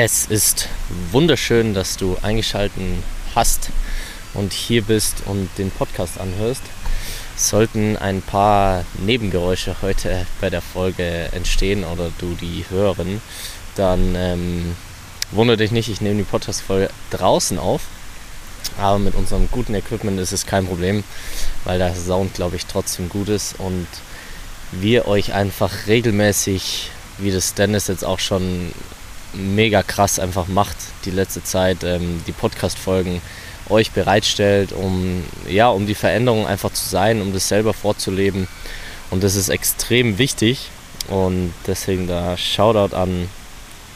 Es ist wunderschön, dass du eingeschalten hast und hier bist und den Podcast anhörst. Sollten ein paar Nebengeräusche heute bei der Folge entstehen oder du die hören, dann ähm, wundere dich nicht, ich nehme die Podcast-Folge draußen auf. Aber mit unserem guten Equipment ist es kein Problem, weil der Sound, glaube ich, trotzdem gut ist und wir euch einfach regelmäßig, wie das Dennis jetzt auch schon mega krass einfach macht die letzte Zeit, ähm, die Podcast-Folgen euch bereitstellt, um, ja, um die Veränderung einfach zu sein, um das selber vorzuleben. Und das ist extrem wichtig. Und deswegen da Shoutout an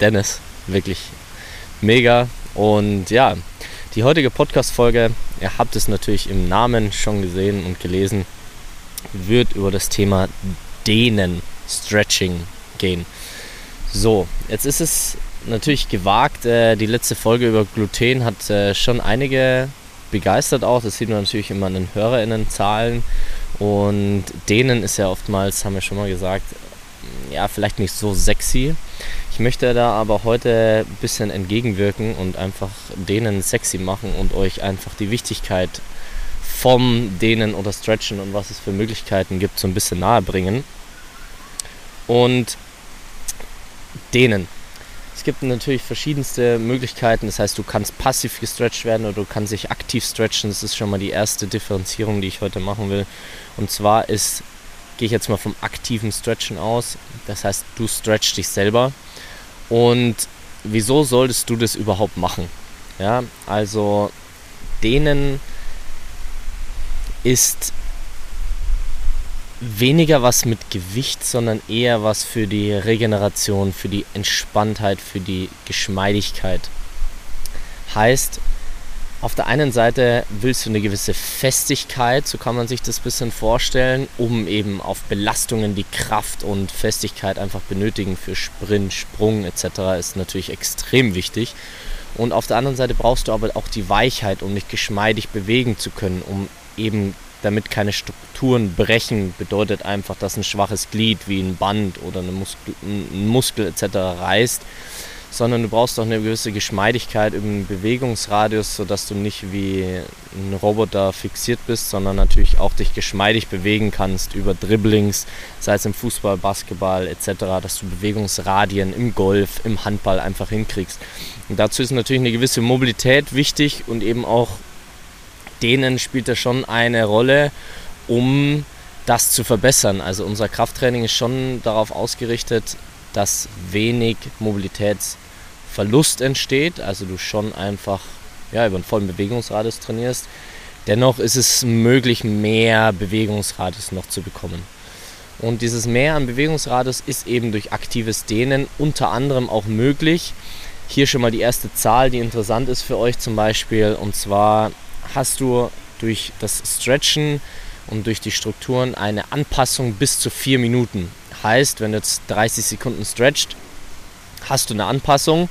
Dennis. Wirklich mega. Und ja, die heutige Podcast-Folge, ihr habt es natürlich im Namen schon gesehen und gelesen, wird über das Thema Dehnen, Stretching gehen. So, jetzt ist es natürlich gewagt. Äh, die letzte Folge über Gluten hat äh, schon einige begeistert auch. Das sieht man natürlich immer an den HörerInnenzahlen. Und denen ist ja oftmals, haben wir schon mal gesagt, ja, vielleicht nicht so sexy. Ich möchte da aber heute ein bisschen entgegenwirken und einfach denen sexy machen und euch einfach die Wichtigkeit vom Dehnen oder Stretchen und was es für Möglichkeiten gibt, so ein bisschen nahe bringen. Und dehnen. Es gibt natürlich verschiedenste Möglichkeiten. Das heißt, du kannst passiv gestretcht werden oder du kannst dich aktiv stretchen. Das ist schon mal die erste Differenzierung, die ich heute machen will. Und zwar ist, gehe ich jetzt mal vom aktiven Stretchen aus. Das heißt, du stretchst dich selber. Und wieso solltest du das überhaupt machen? Ja, also denen ist weniger was mit Gewicht, sondern eher was für die Regeneration, für die Entspanntheit, für die Geschmeidigkeit. Heißt, auf der einen Seite willst du eine gewisse Festigkeit, so kann man sich das ein bisschen vorstellen, um eben auf Belastungen die Kraft und Festigkeit einfach benötigen für Sprint, Sprung etc. ist natürlich extrem wichtig. Und auf der anderen Seite brauchst du aber auch die Weichheit, um dich geschmeidig bewegen zu können, um eben damit keine Strukturen brechen, bedeutet einfach, dass ein schwaches Glied wie ein Band oder eine Muskel, ein Muskel etc. reißt, sondern du brauchst auch eine gewisse Geschmeidigkeit im Bewegungsradius, sodass du nicht wie ein Roboter fixiert bist, sondern natürlich auch dich geschmeidig bewegen kannst über Dribblings, sei es im Fußball, Basketball etc., dass du Bewegungsradien im Golf, im Handball einfach hinkriegst. Und dazu ist natürlich eine gewisse Mobilität wichtig und eben auch denen spielt das schon eine Rolle, um das zu verbessern. Also unser Krafttraining ist schon darauf ausgerichtet, dass wenig Mobilitätsverlust entsteht. Also du schon einfach ja, über einen vollen Bewegungsradius trainierst. Dennoch ist es möglich, mehr Bewegungsradius noch zu bekommen. Und dieses Mehr an Bewegungsradius ist eben durch aktives Dehnen unter anderem auch möglich. Hier schon mal die erste Zahl, die interessant ist für euch zum Beispiel. Und zwar hast du durch das Stretchen und durch die Strukturen eine Anpassung bis zu 4 Minuten. Heißt, wenn du jetzt 30 Sekunden stretcht, hast du eine Anpassung.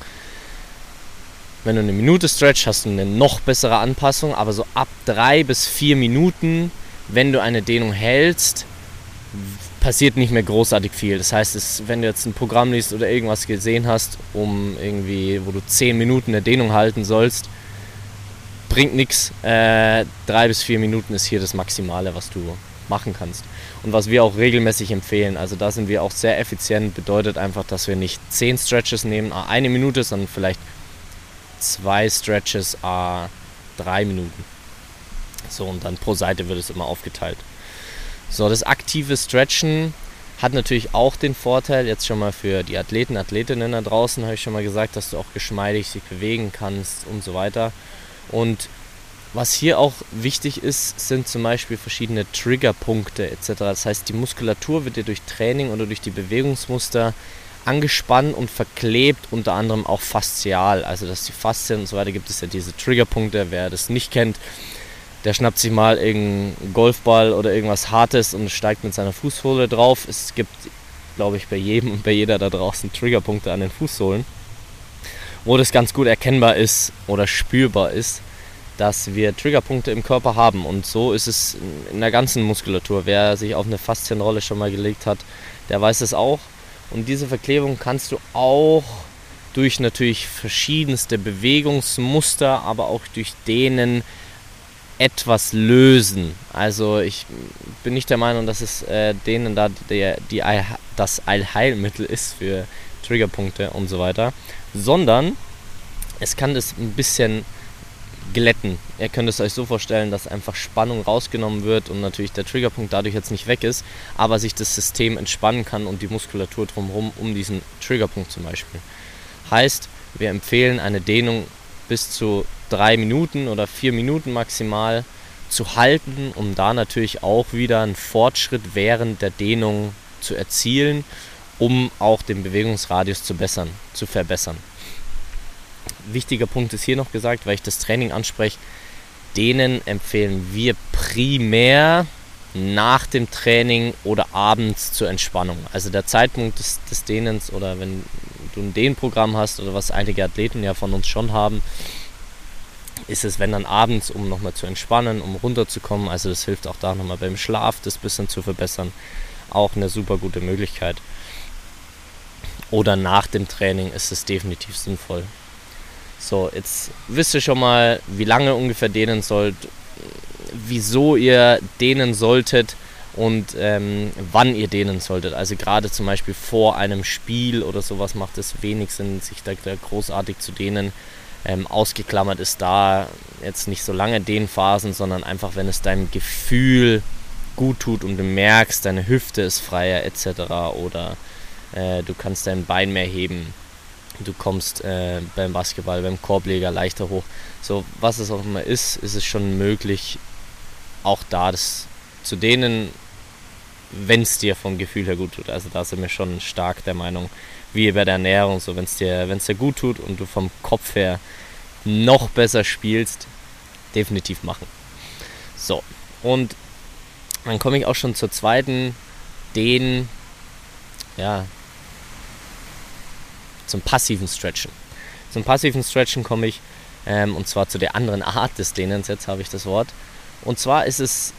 Wenn du eine Minute stretch, hast du eine noch bessere Anpassung, aber so ab 3 bis 4 Minuten, wenn du eine Dehnung hältst, passiert nicht mehr großartig viel. Das heißt, es, wenn du jetzt ein Programm liest oder irgendwas gesehen hast, um irgendwie, wo du 10 Minuten eine Dehnung halten sollst, bringt nichts. Äh, drei bis vier Minuten ist hier das Maximale, was du machen kannst. Und was wir auch regelmäßig empfehlen, also da sind wir auch sehr effizient, bedeutet einfach, dass wir nicht zehn Stretches nehmen, eine Minute, sondern vielleicht zwei Stretches a drei Minuten. So, und dann pro Seite wird es immer aufgeteilt. So, das aktive Stretchen hat natürlich auch den Vorteil, jetzt schon mal für die Athleten, Athletinnen da draußen, habe ich schon mal gesagt, dass du auch geschmeidig sich bewegen kannst und so weiter. Und was hier auch wichtig ist, sind zum Beispiel verschiedene Triggerpunkte etc. Das heißt, die Muskulatur wird dir durch Training oder durch die Bewegungsmuster angespannt und verklebt, unter anderem auch faszial. Also dass die Faszien und so weiter gibt es ja diese Triggerpunkte. Wer das nicht kennt, der schnappt sich mal irgendeinen Golfball oder irgendwas Hartes und steigt mit seiner Fußsohle drauf. Es gibt, glaube ich, bei jedem und bei jeder da draußen Triggerpunkte an den Fußsohlen, wo das ganz gut erkennbar ist oder spürbar ist, dass wir Triggerpunkte im Körper haben. Und so ist es in der ganzen Muskulatur. Wer sich auf eine Faszienrolle schon mal gelegt hat, der weiß es auch. Und diese Verklebung kannst du auch durch natürlich verschiedenste Bewegungsmuster, aber auch durch denen etwas lösen. Also ich bin nicht der Meinung, dass es äh, denen da der, die, das Allheilmittel ist für Triggerpunkte und so weiter, sondern es kann das ein bisschen glätten. Ihr könnt es euch so vorstellen, dass einfach Spannung rausgenommen wird und natürlich der Triggerpunkt dadurch jetzt nicht weg ist, aber sich das System entspannen kann und die Muskulatur drumherum um diesen Triggerpunkt zum Beispiel. Heißt, wir empfehlen eine Dehnung bis zu drei Minuten oder vier Minuten maximal zu halten, um da natürlich auch wieder einen Fortschritt während der Dehnung zu erzielen, um auch den Bewegungsradius zu, bessern, zu verbessern. Wichtiger Punkt ist hier noch gesagt, weil ich das Training anspreche, denen empfehlen wir primär nach dem Training oder abends zur Entspannung. Also der Zeitpunkt des, des Dehnens oder wenn du ein Dehnprogramm hast oder was einige Athleten ja von uns schon haben, ist es, wenn dann abends, um nochmal zu entspannen, um runterzukommen. Also das hilft auch da nochmal beim Schlaf, das bisschen zu verbessern. Auch eine super gute Möglichkeit. Oder nach dem Training ist es definitiv sinnvoll. So, jetzt wisst ihr schon mal, wie lange ungefähr dehnen sollt, wieso ihr dehnen solltet und ähm, wann ihr dehnen solltet. Also gerade zum Beispiel vor einem Spiel oder sowas macht es wenig Sinn, sich da, da großartig zu dehnen. Ähm, ausgeklammert ist da jetzt nicht so lange Dehnphasen, sondern einfach, wenn es deinem Gefühl gut tut und du merkst, deine Hüfte ist freier etc. oder äh, du kannst dein Bein mehr heben, du kommst äh, beim Basketball, beim Korbleger leichter hoch. So, was es auch immer ist, ist es schon möglich, auch da das zu dehnen, wenn es dir vom Gefühl her gut tut. Also da sind wir schon stark der Meinung, wie bei der Ernährung, so wenn es dir, wenn's dir gut tut und du vom Kopf her noch besser spielst, definitiv machen. So, und dann komme ich auch schon zur zweiten, den, ja, zum passiven Stretchen. Zum passiven Stretchen komme ich, ähm, und zwar zu der anderen Art des Dehnens, jetzt habe ich das Wort. Und zwar ist es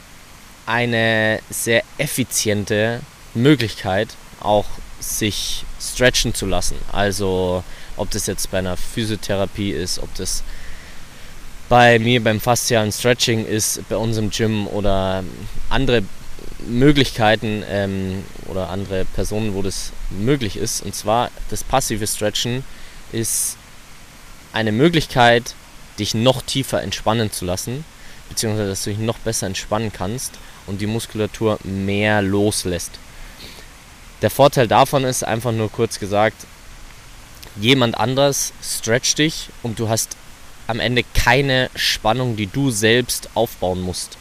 eine sehr effiziente Möglichkeit, auch sich stretchen zu lassen. Also ob das jetzt bei einer Physiotherapie ist, ob das bei mir beim faszialen Stretching ist, bei uns im Gym oder andere Möglichkeiten ähm, oder andere Personen, wo das möglich ist. Und zwar das passive Stretchen ist eine Möglichkeit, dich noch tiefer entspannen zu lassen, beziehungsweise dass du dich noch besser entspannen kannst und die Muskulatur mehr loslässt. Der Vorteil davon ist einfach nur kurz gesagt, jemand anders stretcht dich und du hast am Ende keine Spannung, die du selbst aufbauen musst.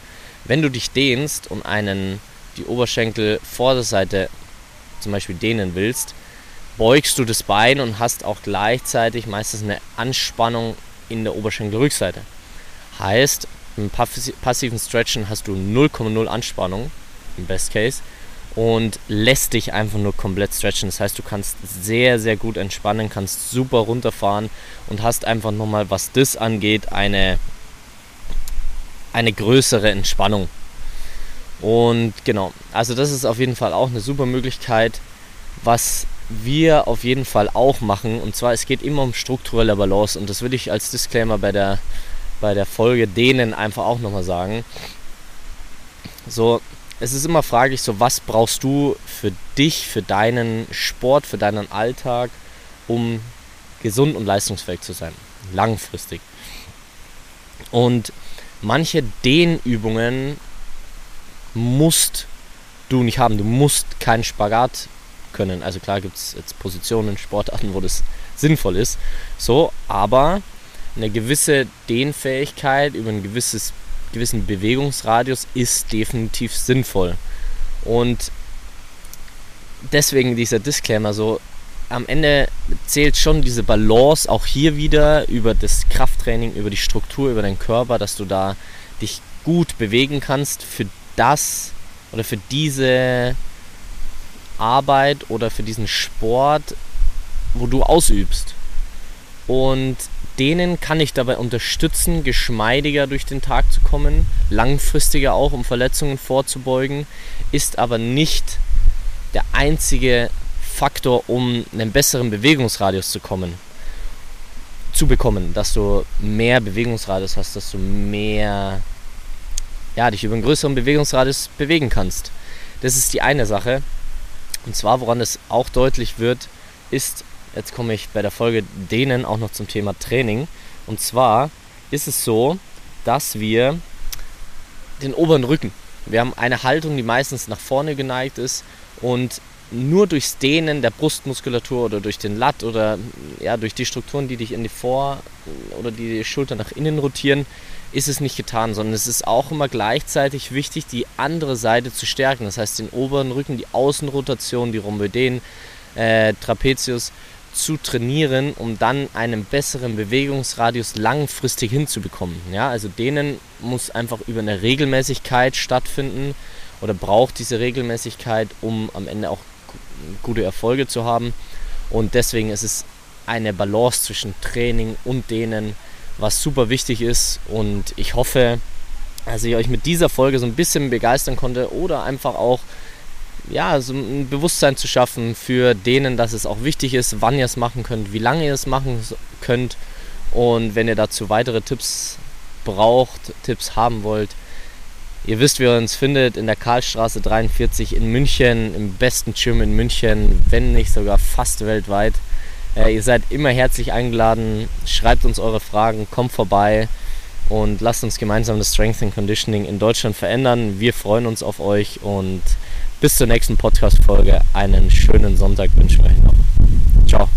Wenn du dich dehnst und einen die Oberschenkel Vorderseite zum Beispiel dehnen willst, beugst du das Bein und hast auch gleichzeitig meistens eine Anspannung in der Oberschenkelrückseite. Heißt, im passiven Stretchen hast du 0,0 Anspannung im Best Case und lässt dich einfach nur komplett stretchen. Das heißt, du kannst sehr, sehr gut entspannen, kannst super runterfahren und hast einfach nochmal, was das angeht, eine, eine größere Entspannung. Und genau, also das ist auf jeden Fall auch eine super Möglichkeit, was wir auf jeden Fall auch machen. Und zwar, es geht immer um strukturelle Balance und das würde ich als Disclaimer bei der, bei der Folge denen einfach auch nochmal sagen. So, es ist immer fraglich, so was brauchst du für dich, für deinen Sport, für deinen Alltag, um gesund und leistungsfähig zu sein. langfristig. Und manche Dehnübungen musst du nicht haben. Du musst keinen Spagat können. Also klar gibt es jetzt Positionen Sportarten, wo das sinnvoll ist. So, aber eine gewisse Dehnfähigkeit über einen gewisses, gewissen Bewegungsradius ist definitiv sinnvoll. Und deswegen dieser Disclaimer so, am Ende zählt schon diese Balance auch hier wieder über das Krafttraining, über die Struktur, über deinen Körper, dass du da dich gut bewegen kannst für das oder für diese Arbeit oder für diesen Sport, wo du ausübst. Und denen kann ich dabei unterstützen, geschmeidiger durch den Tag zu kommen, langfristiger auch, um Verletzungen vorzubeugen, ist aber nicht der einzige Faktor, um einen besseren Bewegungsradius zu kommen, zu bekommen, dass du mehr Bewegungsradius hast, dass du mehr, ja, dich über einen größeren Bewegungsradius bewegen kannst. Das ist die eine Sache. Und zwar, woran es auch deutlich wird, ist, jetzt komme ich bei der Folge denen auch noch zum Thema Training. Und zwar ist es so, dass wir den oberen Rücken, wir haben eine Haltung, die meistens nach vorne geneigt ist und nur durchs Dehnen der Brustmuskulatur oder durch den Latt oder ja, durch die Strukturen, die dich in die Vor- oder die Schulter nach innen rotieren, ist es nicht getan, sondern es ist auch immer gleichzeitig wichtig, die andere Seite zu stärken. Das heißt, den oberen Rücken, die Außenrotation, die Rhomboideen, äh, Trapezius zu trainieren, um dann einen besseren Bewegungsradius langfristig hinzubekommen. Ja, also denen muss einfach über eine Regelmäßigkeit stattfinden oder braucht diese Regelmäßigkeit, um am Ende auch gute Erfolge zu haben. Und deswegen ist es eine Balance zwischen Training und denen, was super wichtig ist. Und ich hoffe, dass ich euch mit dieser Folge so ein bisschen begeistern konnte oder einfach auch ja, so ein Bewusstsein zu schaffen für denen, dass es auch wichtig ist, wann ihr es machen könnt, wie lange ihr es machen könnt. Und wenn ihr dazu weitere Tipps braucht, Tipps haben wollt, Ihr wisst, wie ihr uns findet in der Karlstraße 43 in München, im besten Gym in München, wenn nicht sogar fast weltweit. Äh, ihr seid immer herzlich eingeladen. Schreibt uns eure Fragen, kommt vorbei und lasst uns gemeinsam das Strength and Conditioning in Deutschland verändern. Wir freuen uns auf euch und bis zur nächsten Podcast-Folge. Einen schönen Sonntag wünschen wir euch noch. Ciao.